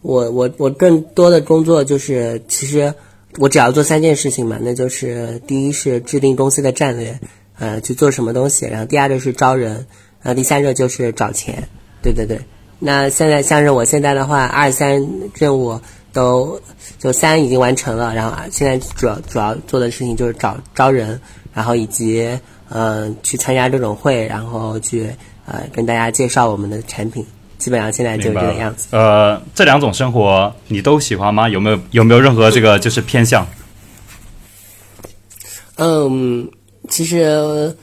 我我我更多的工作就是，其实我只要做三件事情嘛，那就是第一是制定公司的战略，呃，去做什么东西，然后第二个是招人，然后第三个就是找钱，对对对。那现在像是我现在的话，二三任务都就三已经完成了，然后现在主要主要做的事情就是找招人，然后以及呃去参加这种会，然后去呃跟大家介绍我们的产品，基本上现在就是这个样子。呃，这两种生活你都喜欢吗？有没有有没有任何这个就是偏向？嗯，其实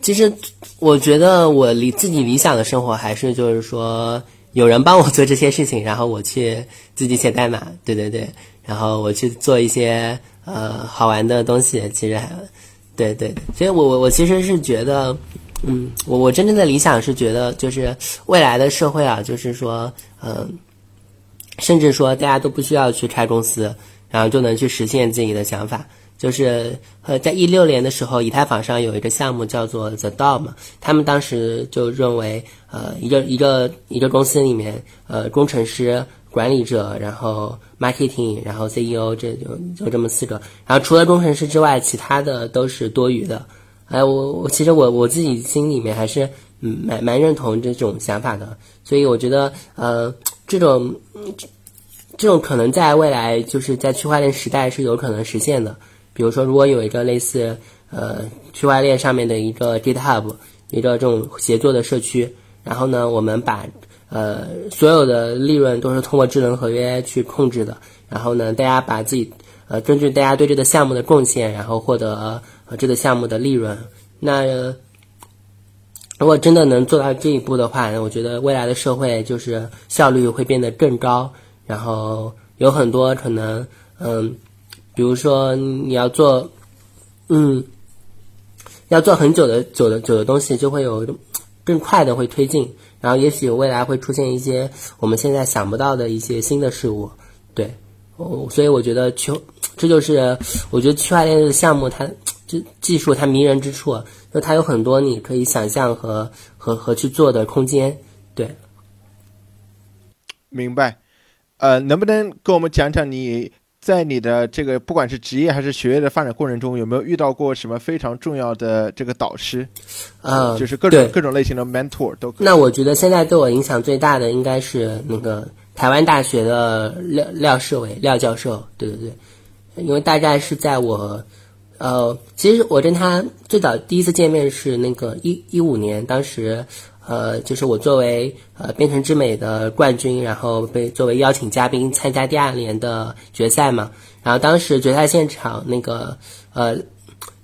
其实我觉得我理自己理想的生活还是就是说有人帮我做这些事情，然后我去自己写代码，对对对，然后我去做一些呃好玩的东西，其实还对对，所以我我我其实是觉得。嗯，我我真正的理想是觉得，就是未来的社会啊，就是说，嗯、甚至说大家都不需要去开公司，然后就能去实现自己的想法。就是呃，在一六年的时候，以太坊上有一个项目叫做 The DAO 嘛，他们当时就认为，呃，一个一个一个公司里面，呃，工程师、管理者，然后 marketing，然后 CEO，这就就这么四个，然后除了工程师之外，其他的都是多余的。哎，我我其实我我自己心里面还是嗯蛮蛮认同这种想法的，所以我觉得呃这种这这种可能在未来就是在区块链时代是有可能实现的。比如说，如果有一个类似呃区块链上面的一个 GitHub，一个这种协作的社区，然后呢，我们把呃所有的利润都是通过智能合约去控制的，然后呢，大家把自己呃根据大家对这个项目的贡献，然后获得这个项目的利润。那、如果真的能做到这一步的话，我觉得未来的社会就是效率会变得更高，然后有很多可能，嗯，比如说你要做，嗯，要做很久的久的久的东西，就会有更快的会推进，然后也许未来会出现一些我们现在想不到的一些新的事物，对，哦，所以我觉得区，这就是我觉得区块链的项目它这技术它迷人之处，就它有很多你可以想象和和和去做的空间，对。明白。呃，能不能跟我们讲讲你在你的这个不管是职业还是学业的发展过程中，有没有遇到过什么非常重要的这个导师？呃，就是各种各种类型的 mentor 都可以。那我觉得现在对我影响最大的应该是那个台湾大学的廖廖世伟廖教授，对对对，因为大概是在我，呃，其实我跟他最早第一次见面是那个一一五年，当时呃，就是我作为呃编程之美的冠军，然后被作为邀请嘉宾参加第二年的决赛嘛，然后当时决赛现场那个呃。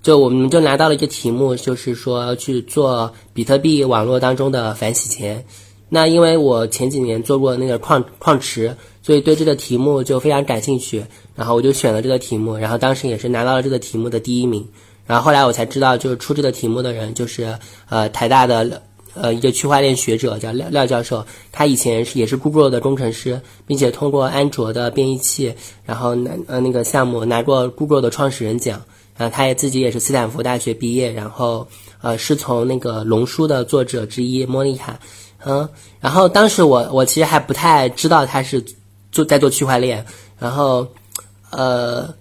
就我们就拿到了一个题目，就是说去做比特币网络当中的反洗钱。那因为我前几年做过那个矿矿池，所以对这个题目就非常感兴趣，然后我就选了这个题目，然后当时也是拿到了这个题目的第一名。然后后来我才知道，就是出这个题目的人就是呃台大的呃一个区块链学者叫廖廖教授，他以前是也是 Google 的工程师，并且通过安卓的编译器，然后拿呃那个项目拿过 Google 的创始人奖。然后他也自己也是斯坦福大学毕业，然后呃是从那个龙书的作者之一莫妮卡，嗯，然后当时我我其实还不太知道他是做在做区块链，然后呃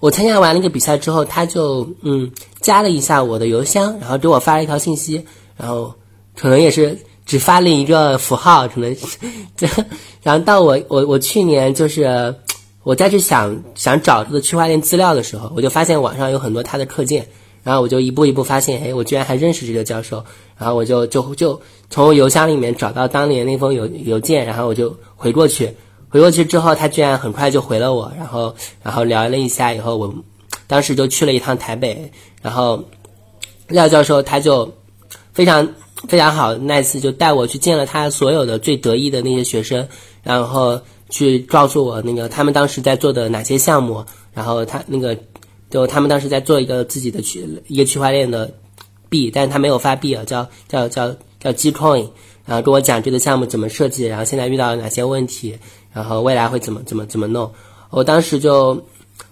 我参加完那个比赛之后，他就嗯加了一下我的邮箱，然后给我发了一条信息，然后可能也是。只发了一个符号，可能，这，然后到我我我去年就是我再去想想找这个区块链资料的时候，我就发现网上有很多他的课件，然后我就一步一步发现，哎，我居然还认识这个教授，然后我就就就从邮箱里面找到当年那封邮邮件，然后我就回过去，回过去之后，他居然很快就回了我，然后然后聊了一下以后，我当时就去了一趟台北，然后廖教授他就非常。非常好，那次就带我去见了他所有的最得意的那些学生，然后去告诉我那个他们当时在做的哪些项目，然后他那个就他们当时在做一个自己的区一个区块链的币，但是他没有发币啊，叫叫叫叫 G Coin，然后跟我讲这个项目怎么设计，然后现在遇到了哪些问题，然后未来会怎么怎么怎么弄，我当时就。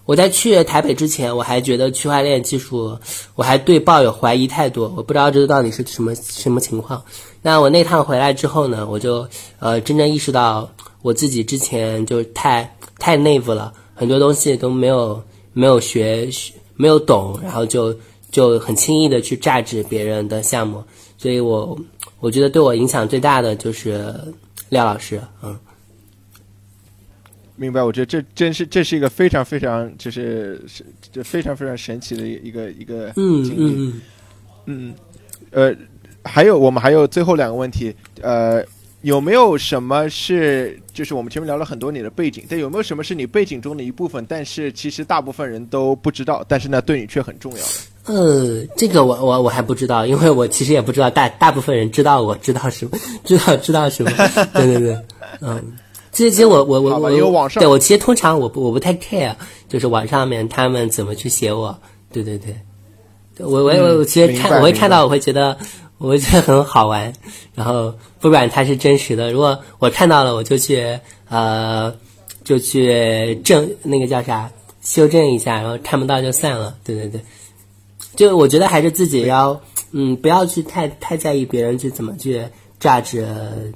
我在去台北之前，我还觉得区块链技术，我还对抱有怀疑态度。我不知道这到底是什么什么情况。那我那趟回来之后呢，我就呃真正意识到我自己之前就太太内部了，很多东西都没有没有学没有懂，然后就就很轻易的去榨制别人的项目。所以我我觉得对我影响最大的就是廖老师，嗯。明白，我觉得这真是这是一个非常非常就是是这非常非常神奇的一个一个经历。嗯嗯嗯呃，还有我们还有最后两个问题，呃，有没有什么是就是我们前面聊了很多你的背景，但有没有什么是你背景中的一部分，但是其实大部分人都不知道，但是呢对你却很重要的？呃，这个我我我还不知道，因为我其实也不知道大大部分人知道我知道什么，知道知道什么？对对对，嗯。其实，其实我我我我，对我其实通常我不我不太 care，就是网上面他们怎么去写我，对对对，我我我其实看我会看到我会觉得我会觉得很好玩，然后不管它是真实的，如果我看到了我就去呃就去正那个叫啥修正一下，然后看不到就算了，对对对，就我觉得还是自己要嗯不要去太太在意别人去怎么去。价值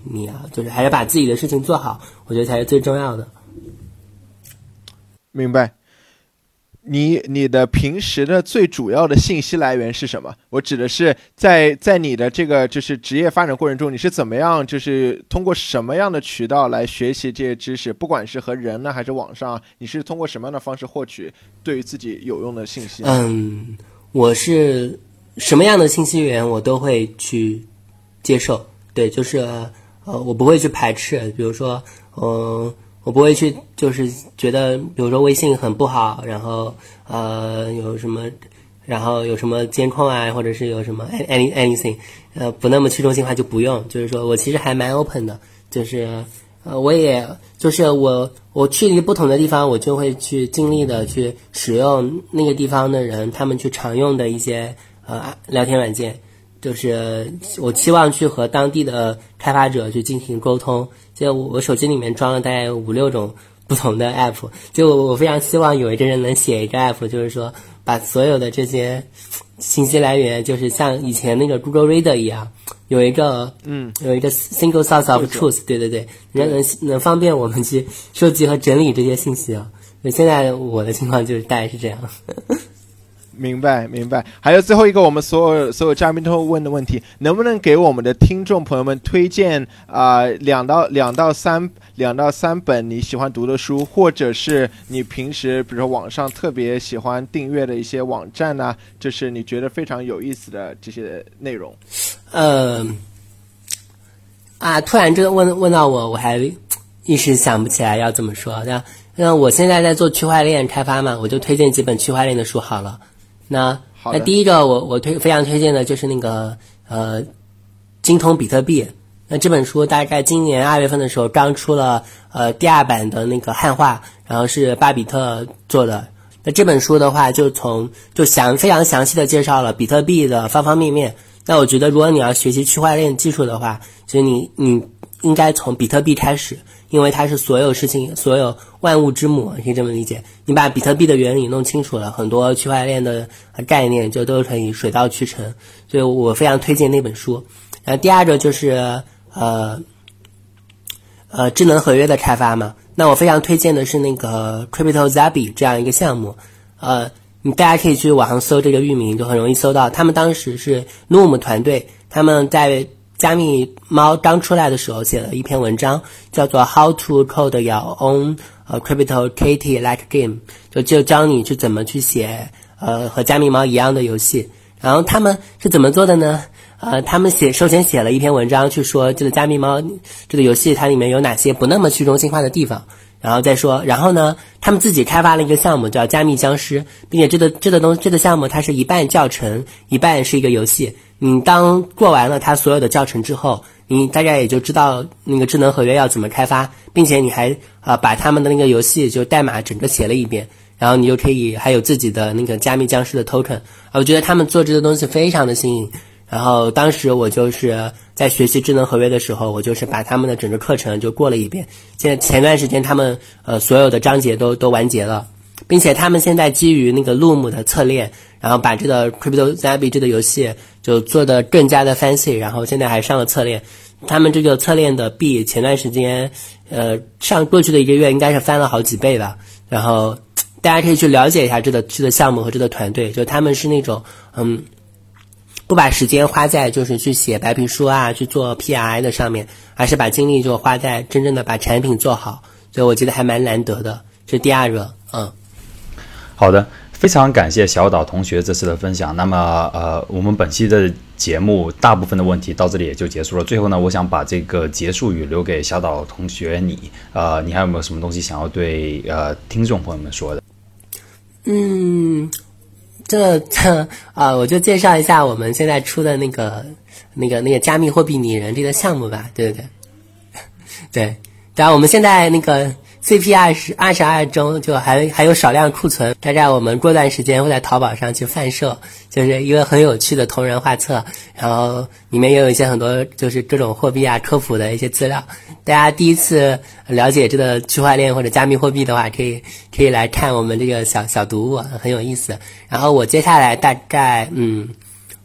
你啊，就是还是把自己的事情做好，我觉得才是最重要的。明白。你你的平时的最主要的信息来源是什么？我指的是在在你的这个就是职业发展过程中，你是怎么样，就是通过什么样的渠道来学习这些知识？不管是和人呢，还是网上，你是通过什么样的方式获取对于自己有用的信息？嗯，我是什么样的信息源，我都会去接受。对，就是呃，我不会去排斥，比如说，嗯，我不会去，就是觉得，比如说微信很不好，然后呃，有什么，然后有什么监控啊，或者是有什么 any anything，呃，不那么去中心化就不用。就是说我其实还蛮 open 的，就是呃，我也就是我我去一个不同的地方，我就会去尽力的去使用那个地方的人他们去常用的一些呃聊天软件。就是我期望去和当地的开发者去进行沟通，就我手机里面装了大概五六种不同的 app，就我我非常希望有一个人能写一个 app，就是说把所有的这些信息来源，就是像以前那个 Google Reader 一样，有一个嗯，有一个 single source of truth，对对对，能能能方便我们去收集和整理这些信息啊。现在我的情况就是大概是这样。明白，明白。还有最后一个，我们所有所有嘉宾都会问的问题，能不能给我们的听众朋友们推荐啊两到两到三两到三本你喜欢读的书，或者是你平时比如说网上特别喜欢订阅的一些网站呢？就是你觉得非常有意思的这些内容。嗯，啊，突然这个问问到我，我还一时想不起来要怎么说。那那我现在在做区块链开发嘛，我就推荐几本区块链的书好了。那那第一个我我推非常推荐的就是那个呃精通比特币。那这本书大概今年二月份的时候刚出了呃第二版的那个汉化，然后是巴比特做的。那这本书的话就从就详非常详细的介绍了比特币的方方面面。那我觉得如果你要学习区块链技术的话，其实你你应该从比特币开始，因为它是所有事情、所有万物之母，可以这么理解。你把比特币的原理弄清楚了，很多区块链的概念就都可以水到渠成。所以我非常推荐那本书。然后第二个就是呃呃智能合约的开发嘛，那我非常推荐的是那个 Crypto Zabi 这样一个项目。呃，你大家可以去网上搜这个域名，就很容易搜到。他们当时是 Loom 团队，他们在加密猫刚出来的时候写了一篇文章，叫做 How to Code Your Own 呃 Crypto Kitty Like Game，就就教你去怎么去写呃和加密猫一样的游戏。然后他们是怎么做的呢？呃，他们写首先写了一篇文章去说这个加密猫这个游戏它里面有哪些不那么去中心化的地方。然后再说，然后呢，他们自己开发了一个项目叫加密僵尸，并且这个这个东这个项目它是一半教程，一半是一个游戏。你当过完了它所有的教程之后，你大概也就知道那个智能合约要怎么开发，并且你还啊把他们的那个游戏就代码整个写了一遍，然后你就可以还有自己的那个加密僵尸的 token 啊。我觉得他们做这个东西非常的新颖。然后当时我就是在学习智能合约的时候，我就是把他们的整个课程就过了一遍。现在前段时间他们呃所有的章节都都完结了，并且他们现在基于那个 Loom 的侧链，然后把这个 Crypto Zabi 这个游戏就做的更加的 fancy，然后现在还上了侧链。他们这个侧链的币前段时间呃上过去的一个月应该是翻了好几倍吧。然后大家可以去了解一下这个这个项目和这个团队，就他们是那种嗯。不把时间花在就是去写白皮书啊，去做 P R I 的上面，而是把精力就花在真正的把产品做好，所以我觉得还蛮难得的。这第二个，嗯，好的，非常感谢小岛同学这次的分享。那么，呃，我们本期的节目大部分的问题到这里也就结束了。最后呢，我想把这个结束语留给小岛同学你，呃，你还有没有什么东西想要对呃听众朋友们说的？嗯。这这啊，我就介绍一下我们现在出的那个、那个、那个加密货币拟人这个项目吧，对对 对，对，然我们现在那个。CP 二十二十二中就还还有少量库存，大概我们过段时间会在淘宝上去贩售，就是一个很有趣的同人画册，然后里面也有一些很多就是各种货币啊科普的一些资料。大家第一次了解这个区块链或者加密货币的话，可以可以来看我们这个小小读物，很有意思。然后我接下来大概嗯，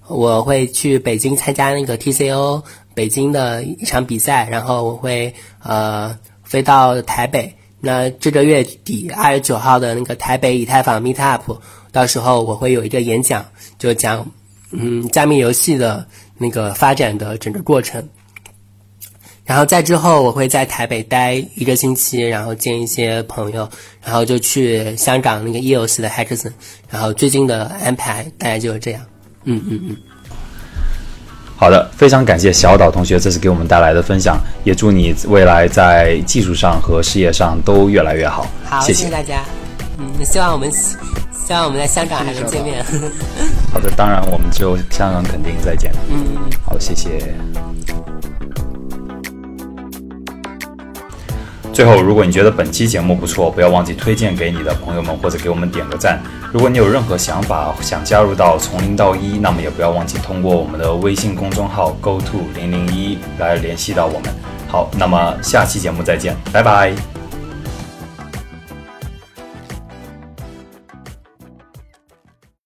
我会去北京参加那个 TCO 北京的一场比赛，然后我会呃飞到台北。那这个月底二十九号的那个台北以太坊 Meet Up，到时候我会有一个演讲，就讲嗯加密游戏的那个发展的整个过程。然后在之后我会在台北待一个星期，然后见一些朋友，然后就去香港那个 EOS 的 Hackathon。然后最近的安排大概就是这样。嗯嗯嗯。好的，非常感谢小岛同学这次给我们带来的分享，也祝你未来在技术上和事业上都越来越好。好，谢谢大家。嗯，希望我们希望我们在香港还能见面。好的，当然我们就香港肯定再见。嗯，好，谢谢。最后，如果你觉得本期节目不错，不要忘记推荐给你的朋友们，或者给我们点个赞。如果你有任何想法，想加入到从零到一，那么也不要忘记通过我们的微信公众号 “go to 零零一”来联系到我们。好，那么下期节目再见，拜拜。